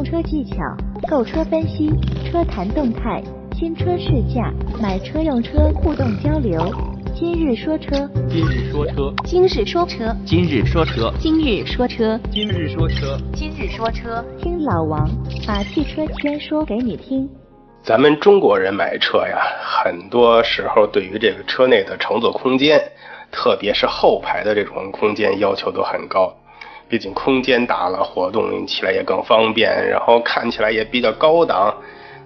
用车技巧、购车分析、车谈动态、新车试驾、买车用车互动交流。今日说车，今日说车，今日说车，今日说车，今日说车，今日说车，今日说车。听老王把汽车圈说给你听。咱们中国人买车呀，很多时候对于这个车内的乘坐空间，特别是后排的这种空间要求都很高。毕竟空间大了，活动起来也更方便，然后看起来也比较高档。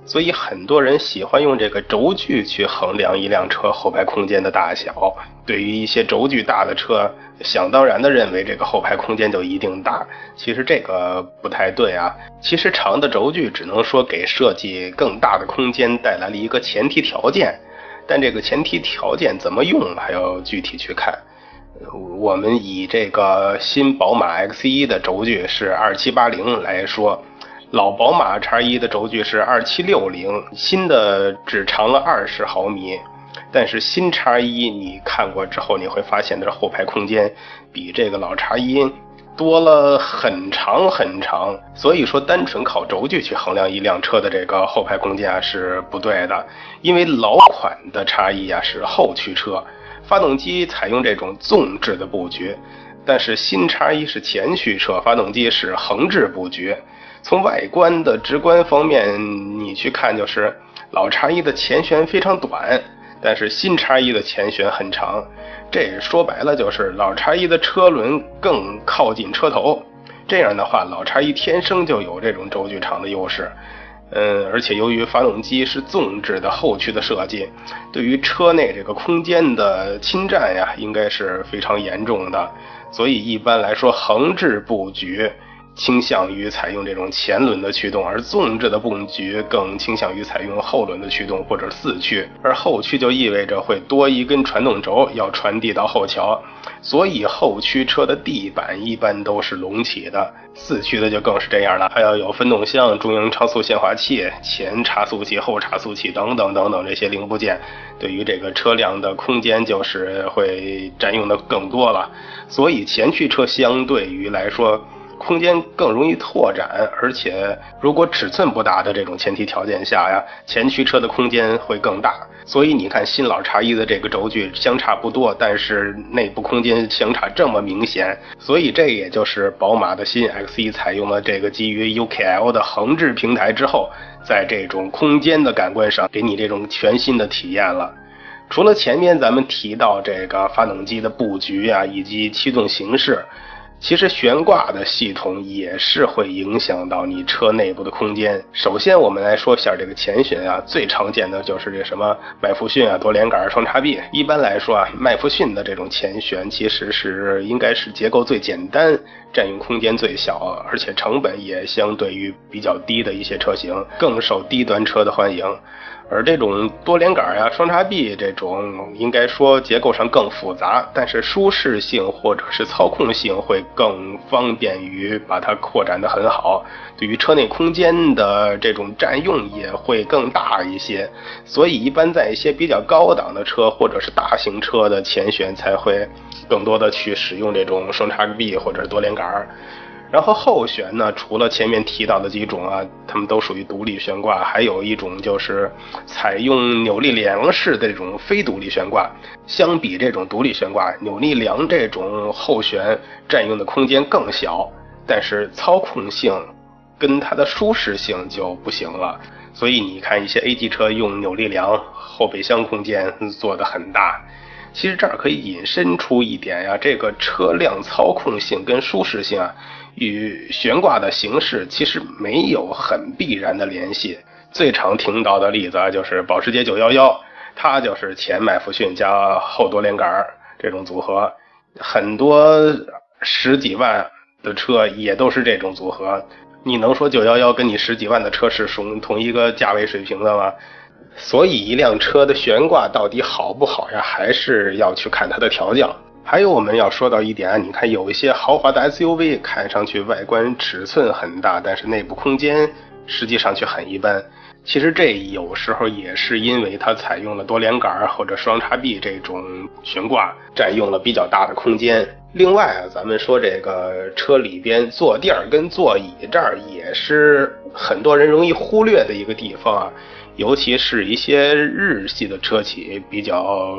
所以很多人喜欢用这个轴距去衡量一辆车后排空间的大小。对于一些轴距大的车，想当然的认为这个后排空间就一定大。其实这个不太对啊。其实长的轴距只能说给设计更大的空间带来了一个前提条件，但这个前提条件怎么用还要具体去看。我们以这个新宝马 X1 的轴距是二七八零来说。老宝马 X1 的轴距是二七六零，新的只长了二十毫米。但是新 X1 你看过之后，你会发现它的后排空间比这个老 X1 多了很长很长。所以说，单纯靠轴距去衡量一辆车的这个后排空间啊是不对的。因为老款的 X1 啊是后驱车，发动机采用这种纵置的布局，但是新叉一是前驱车，发动机是横置布局。从外观的直观方面，你去看就是老叉一的前悬非常短，但是新叉一的前悬很长。这说白了就是老叉一的车轮更靠近车头，这样的话老叉一天生就有这种轴距长的优势。嗯，而且由于发动机是纵置的后驱的设计，对于车内这个空间的侵占呀，应该是非常严重的。所以一般来说，横置布局。倾向于采用这种前轮的驱动，而纵置的布局更倾向于采用后轮的驱动或者四驱，而后驱就意味着会多一根传动轴要传递到后桥，所以后驱车的地板一般都是隆起的，四驱的就更是这样了，还要有分动箱、中央超速限滑器、前差速器、后差速器等等等等这些零部件，对于这个车辆的空间就是会占用的更多了，所以前驱车相对于来说。空间更容易拓展，而且如果尺寸不大的这种前提条件下呀，前驱车的空间会更大。所以你看新老叉一的这个轴距相差不多，但是内部空间相差这么明显。所以这也就是宝马的新 X1 采用了这个基于 UKL 的横置平台之后，在这种空间的感官上给你这种全新的体验了。除了前面咱们提到这个发动机的布局啊，以及驱动形式。其实悬挂的系统也是会影响到你车内部的空间。首先，我们来说一下这个前悬啊，最常见的就是这什么麦弗逊啊、多连杆双叉臂。一般来说啊，麦弗逊的这种前悬其实是应该是结构最简单、占用空间最小，而且成本也相对于比较低的一些车型，更受低端车的欢迎。而这种多连杆呀、双叉臂这种，应该说结构上更复杂，但是舒适性或者是操控性会更方便于把它扩展的很好，对于车内空间的这种占用也会更大一些。所以一般在一些比较高档的车或者是大型车的前悬才会更多的去使用这种双叉臂或者多连杆儿。然后后悬呢，除了前面提到的几种啊，它们都属于独立悬挂，还有一种就是采用扭力梁式的这种非独立悬挂。相比这种独立悬挂，扭力梁这种后悬占用的空间更小，但是操控性跟它的舒适性就不行了。所以你看一些 A 级车用扭力梁，后备箱空间做的很大。其实这儿可以引申出一点呀，这个车辆操控性跟舒适性啊。与悬挂的形式其实没有很必然的联系。最常听到的例子啊，就是保时捷911，它就是前麦弗逊加后多连杆这种组合，很多十几万的车也都是这种组合。你能说911跟你十几万的车是属同一个价位水平的吗？所以一辆车的悬挂到底好不好呀，还是要去看它的调教。还有我们要说到一点啊，你看有一些豪华的 SUV，看上去外观尺寸很大，但是内部空间实际上却很一般。其实这有时候也是因为它采用了多连杆或者双叉臂这种悬挂，占用了比较大的空间。另外啊，咱们说这个车里边坐垫跟座椅这儿也是很多人容易忽略的一个地方啊，尤其是一些日系的车企比较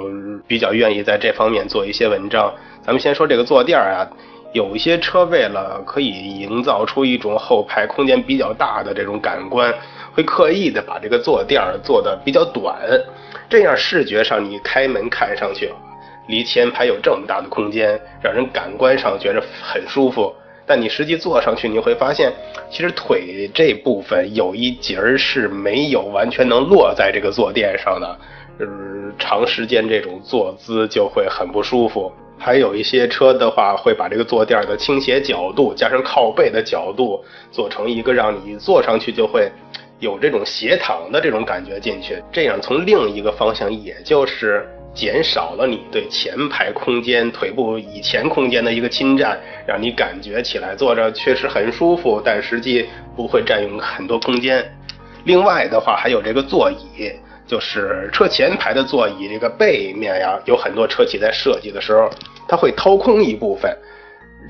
比较愿意在这方面做一些文章。咱们先说这个坐垫啊，有一些车为了可以营造出一种后排空间比较大的这种感官，会刻意的把这个坐垫做的比较短，这样视觉上你开门看上去。离前排有这么大的空间，让人感官上觉着很舒服。但你实际坐上去，你会发现，其实腿这部分有一节儿是没有完全能落在这个坐垫上的，呃，长时间这种坐姿就会很不舒服。还有一些车的话，会把这个坐垫的倾斜角度加上靠背的角度，做成一个让你坐上去就会有这种斜躺的这种感觉进去。这样从另一个方向，也就是。减少了你对前排空间、腿部以前空间的一个侵占，让你感觉起来坐着确实很舒服，但实际不会占用很多空间。另外的话，还有这个座椅，就是车前排的座椅这个背面呀，有很多车企在设计的时候，它会掏空一部分，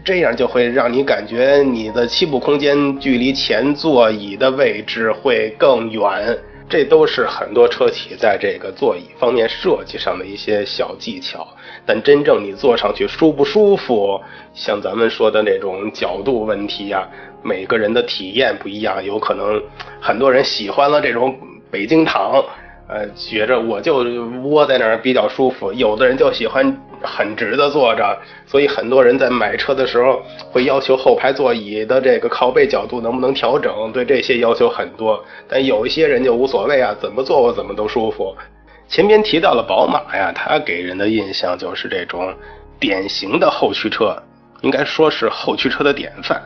这样就会让你感觉你的膝部空间距离前座椅的位置会更远。这都是很多车企在这个座椅方面设计上的一些小技巧，但真正你坐上去舒不舒服，像咱们说的那种角度问题呀，每个人的体验不一样，有可能很多人喜欢了这种北京躺。呃，觉着我就窝在那儿比较舒服，有的人就喜欢很直的坐着，所以很多人在买车的时候会要求后排座椅的这个靠背角度能不能调整，对这些要求很多。但有一些人就无所谓啊，怎么坐我怎么都舒服。前边提到了宝马呀，它给人的印象就是这种典型的后驱车，应该说是后驱车的典范。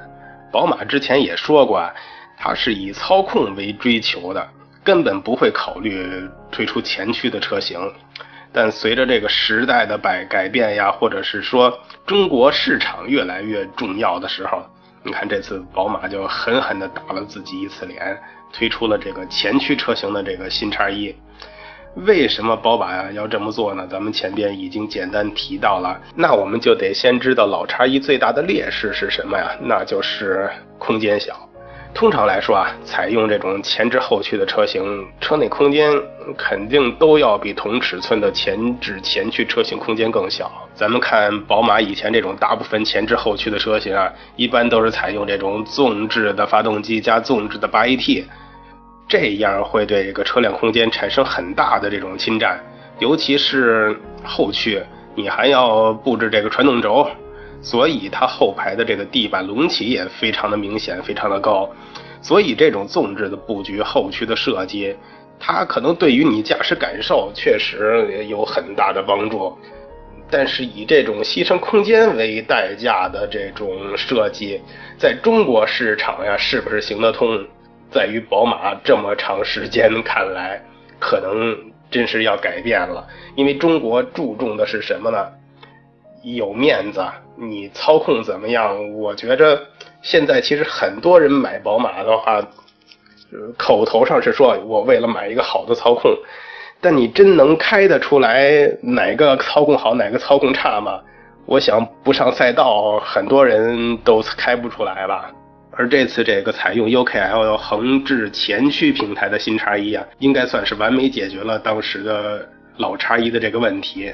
宝马之前也说过，啊，它是以操控为追求的。根本不会考虑推出前驱的车型，但随着这个时代的改改变呀，或者是说中国市场越来越重要的时候，你看这次宝马就狠狠地打了自己一次脸，推出了这个前驱车型的这个新叉一。为什么宝马要这么做呢？咱们前边已经简单提到了，那我们就得先知道老叉一最大的劣势是什么呀？那就是空间小。通常来说啊，采用这种前置后驱的车型，车内空间肯定都要比同尺寸的前置前驱车型空间更小。咱们看宝马以前这种大部分前置后驱的车型啊，一般都是采用这种纵置的发动机加纵置的八 AT，这样会对这个车辆空间产生很大的这种侵占，尤其是后驱，你还要布置这个传动轴。所以它后排的这个地板隆起也非常的明显，非常的高。所以这种纵置的布局、后驱的设计，它可能对于你驾驶感受确实有很大的帮助。但是以这种牺牲空间为代价的这种设计，在中国市场呀，是不是行得通？在于宝马这么长时间看来，可能真是要改变了。因为中国注重的是什么呢？有面子，你操控怎么样？我觉着现在其实很多人买宝马的话，口头上是说我为了买一个好的操控，但你真能开得出来哪个操控好，哪个操控差吗？我想不上赛道，很多人都开不出来吧。而这次这个采用 UKL 横置前驱平台的新叉一啊，应该算是完美解决了当时的老叉一的这个问题。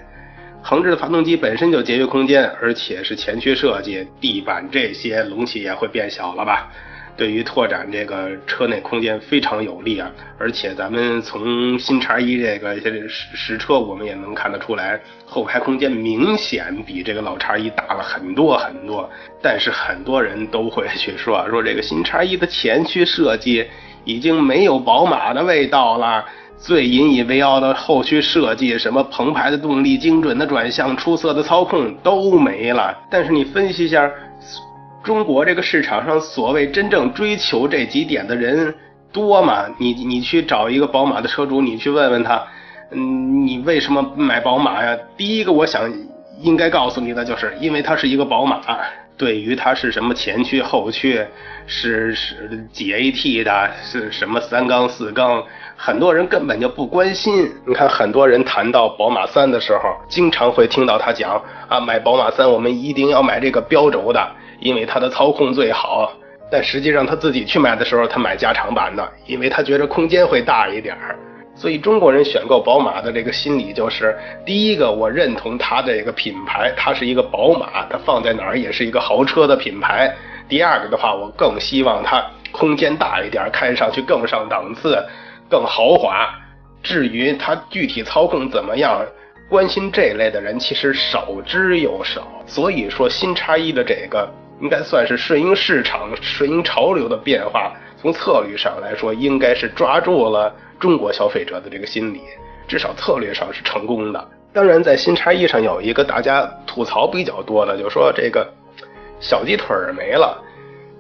横置的发动机本身就节约空间，而且是前驱设计，地板这些隆起也会变小了吧？对于拓展这个车内空间非常有利啊！而且咱们从新叉一这个实实车，我们也能看得出来，后排空间明显比这个老叉一大了很多很多。但是很多人都会 去说，说这个新叉一的前驱设计已经没有宝马的味道了。最引以为傲的后驱设计，什么澎湃的动力、精准的转向、出色的操控都没了。但是你分析一下，中国这个市场上所谓真正追求这几点的人多吗？你你去找一个宝马的车主，你去问问他，嗯，你为什么买宝马呀？第一个我想应该告诉你的就是，因为它是一个宝马。对于它是什么前驱后驱，是是几 AT 的，是什么三缸四缸，很多人根本就不关心。你看，很多人谈到宝马三的时候，经常会听到他讲啊，买宝马三我们一定要买这个标轴的，因为它的操控最好。但实际上他自己去买的时候，他买加长版的，因为他觉得空间会大一点儿。所以中国人选购宝马的这个心理就是：第一个，我认同它的这个品牌，它是一个宝马，它放在哪儿也是一个豪车的品牌；第二个的话，我更希望它空间大一点，看上去更上档次、更豪华。至于它具体操控怎么样，关心这类的人其实少之又少。所以说，新叉一的这个应该算是顺应市场、顺应潮流的变化。从策略上来说，应该是抓住了。中国消费者的这个心理，至少策略上是成功的。当然，在新叉一上有一个大家吐槽比较多的，就说这个小鸡腿儿没了。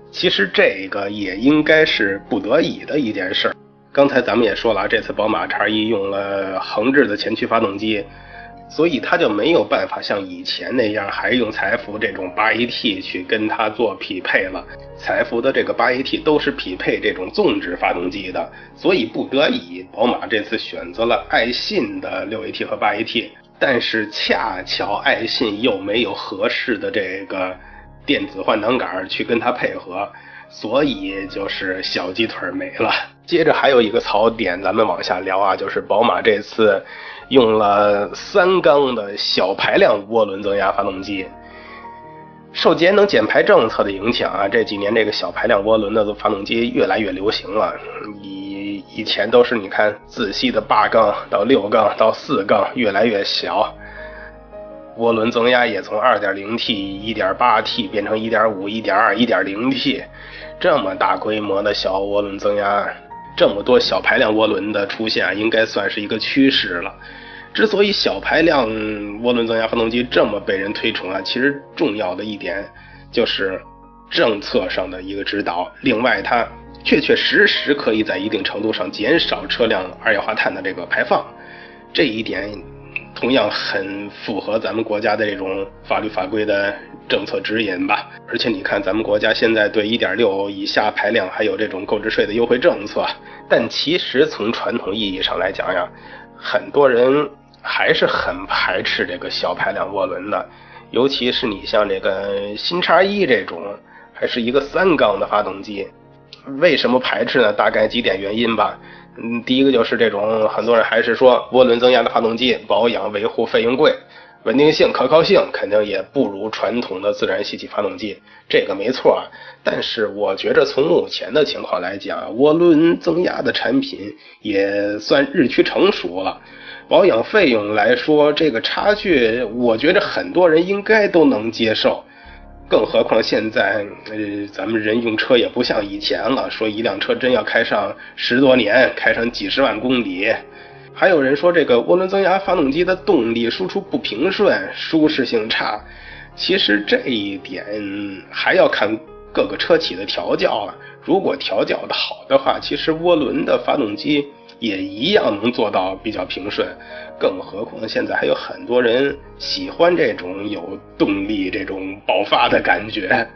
其实这个也应该是不得已的一件事。刚才咱们也说了，这次宝马叉一用了横置的前驱发动机。所以它就没有办法像以前那样，还用财富这种八 AT 去跟它做匹配了。财富的这个八 AT 都是匹配这种纵置发动机的，所以不得已，宝马这次选择了爱信的六 AT 和八 AT。但是恰巧爱信又没有合适的这个电子换挡杆去跟它配合，所以就是小鸡腿没了。接着还有一个槽点，咱们往下聊啊，就是宝马这次。用了三缸的小排量涡轮增压发动机，受节能减排政策的影响啊，这几年这个小排量涡轮的发动机越来越流行了。以以前都是你看自吸的八缸到六缸到四缸，越来越小。涡轮增压也从 2.0T、1.8T 变成1.5、1.2、1.0T，这么大规模的小涡轮增压。这么多小排量涡轮的出现，应该算是一个趋势了。之所以小排量涡轮增压发动机这么被人推崇啊，其实重要的一点就是政策上的一个指导。另外，它确确实实可以在一定程度上减少车辆二氧化碳的这个排放，这一点。同样很符合咱们国家的这种法律法规的政策指引吧。而且你看，咱们国家现在对1.6以下排量还有这种购置税的优惠政策。但其实从传统意义上来讲呀，很多人还是很排斥这个小排量涡轮的。尤其是你像这个新叉一这种，还是一个三缸的发动机，为什么排斥呢？大概几点原因吧。嗯，第一个就是这种，很多人还是说涡轮增压的发动机保养维护费用贵，稳定性、可靠性肯定也不如传统的自然吸气发动机，这个没错啊。但是我觉着从目前的情况来讲，涡轮增压的产品也算日趋成熟了，保养费用来说，这个差距，我觉着很多人应该都能接受。更何况现在，呃，咱们人用车也不像以前了。说一辆车真要开上十多年，开上几十万公里，还有人说这个涡轮增压发动机的动力输出不平顺，舒适性差。其实这一点还要看各个车企的调教了。如果调教的好的话，其实涡轮的发动机。也一样能做到比较平顺，更何况现在还有很多人喜欢这种有动力、这种爆发的感觉。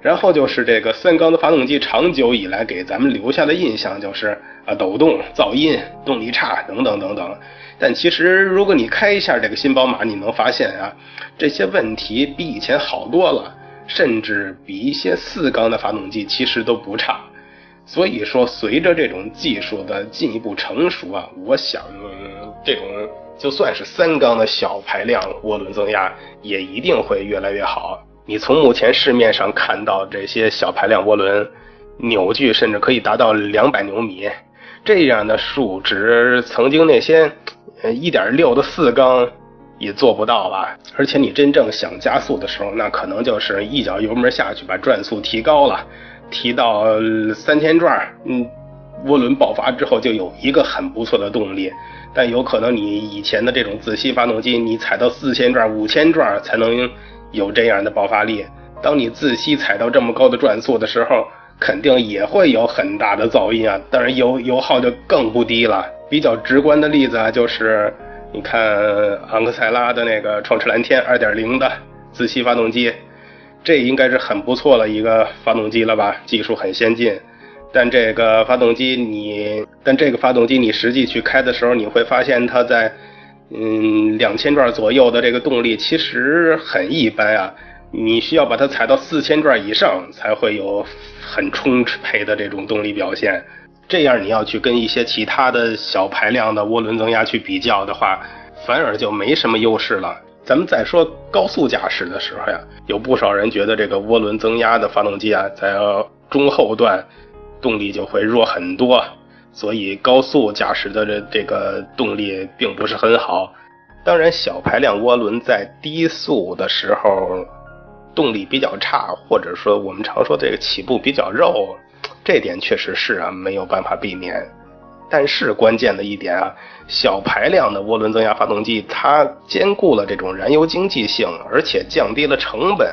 然后就是这个三缸的发动机，长久以来给咱们留下的印象就是啊抖动、噪音、动力差等等等等。但其实如果你开一下这个新宝马，你能发现啊，这些问题比以前好多了，甚至比一些四缸的发动机其实都不差。所以说，随着这种技术的进一步成熟啊，我想这种就算是三缸的小排量涡轮增压，也一定会越来越好。你从目前市面上看到这些小排量涡轮，扭矩甚至可以达到两百牛米，这样的数值，曾经那些一点六的四缸也做不到吧？而且你真正想加速的时候，那可能就是一脚油门下去，把转速提高了。提到三千转，嗯，涡轮爆发之后就有一个很不错的动力，但有可能你以前的这种自吸发动机，你踩到四千转、五千转才能有这样的爆发力。当你自吸踩到这么高的转速的时候，肯定也会有很大的噪音啊，当然油油耗就更不低了。比较直观的例子啊，就是你看昂克赛拉的那个创驰蓝天2.0的自吸发动机。这应该是很不错的一个发动机了吧？技术很先进。但这个发动机你，但这个发动机你实际去开的时候，你会发现它在嗯两千转左右的这个动力其实很一般啊。你需要把它踩到四千转以上才会有很充沛的这种动力表现。这样你要去跟一些其他的小排量的涡轮增压去比较的话，反而就没什么优势了。咱们再说高速驾驶的时候呀，有不少人觉得这个涡轮增压的发动机啊，在中后段动力就会弱很多，所以高速驾驶的这这个动力并不是很好。当然，小排量涡轮在低速的时候动力比较差，或者说我们常说这个起步比较肉。这点确实是啊，没有办法避免。但是关键的一点啊，小排量的涡轮增压发动机，它兼顾了这种燃油经济性，而且降低了成本，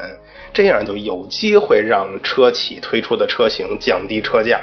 这样就有机会让车企推出的车型降低车价。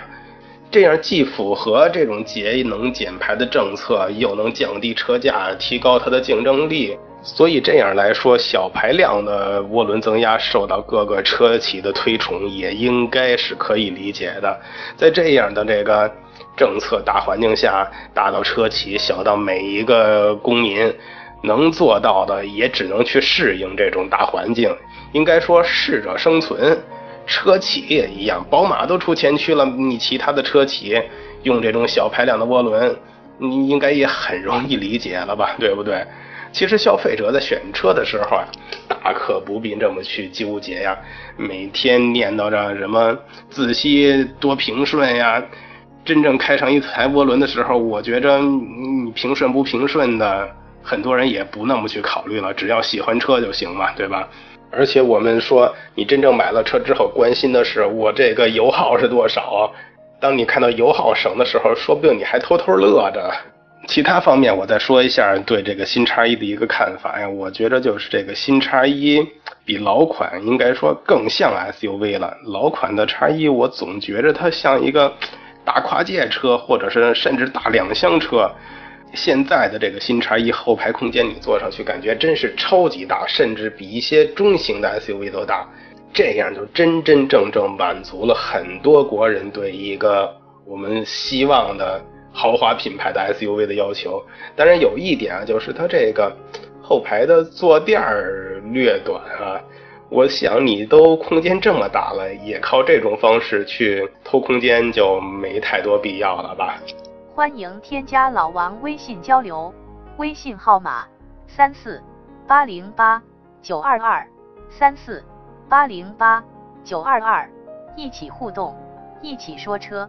这样既符合这种节能减排的政策，又能降低车价，提高它的竞争力。所以这样来说，小排量的涡轮增压受到各个车企的推崇，也应该是可以理解的。在这样的这个政策大环境下，大到车企，小到每一个公民，能做到的也只能去适应这种大环境。应该说，适者生存，车企也一样，宝马都出前驱了，你其他的车企用这种小排量的涡轮，你应该也很容易理解了吧？对不对？其实消费者在选车的时候啊，大可不必这么去纠结呀，每天念叨着什么自吸多平顺呀，真正开上一台涡轮的时候，我觉着你平顺不平顺的，很多人也不那么去考虑了，只要喜欢车就行嘛，对吧？而且我们说，你真正买了车之后，关心的是我这个油耗是多少。当你看到油耗省的时候，说不定你还偷偷乐着。其他方面，我再说一下对这个新叉一的一个看法呀。我觉得就是这个新叉一比老款应该说更像 SUV 了。老款的叉一，我总觉着它像一个大跨界车，或者是甚至大两厢车。现在的这个新叉一后排空间，你坐上去感觉真是超级大，甚至比一些中型的 SUV 都大。这样就真真正正满足了很多国人对一个我们希望的。豪华品牌的 SUV 的要求，当然有一点啊，就是它这个后排的坐垫儿略短啊。我想你都空间这么大了，也靠这种方式去偷空间就没太多必要了吧？欢迎添加老王微信交流，微信号码三四八零八九二二三四八零八九二二，一起互动，一起说车。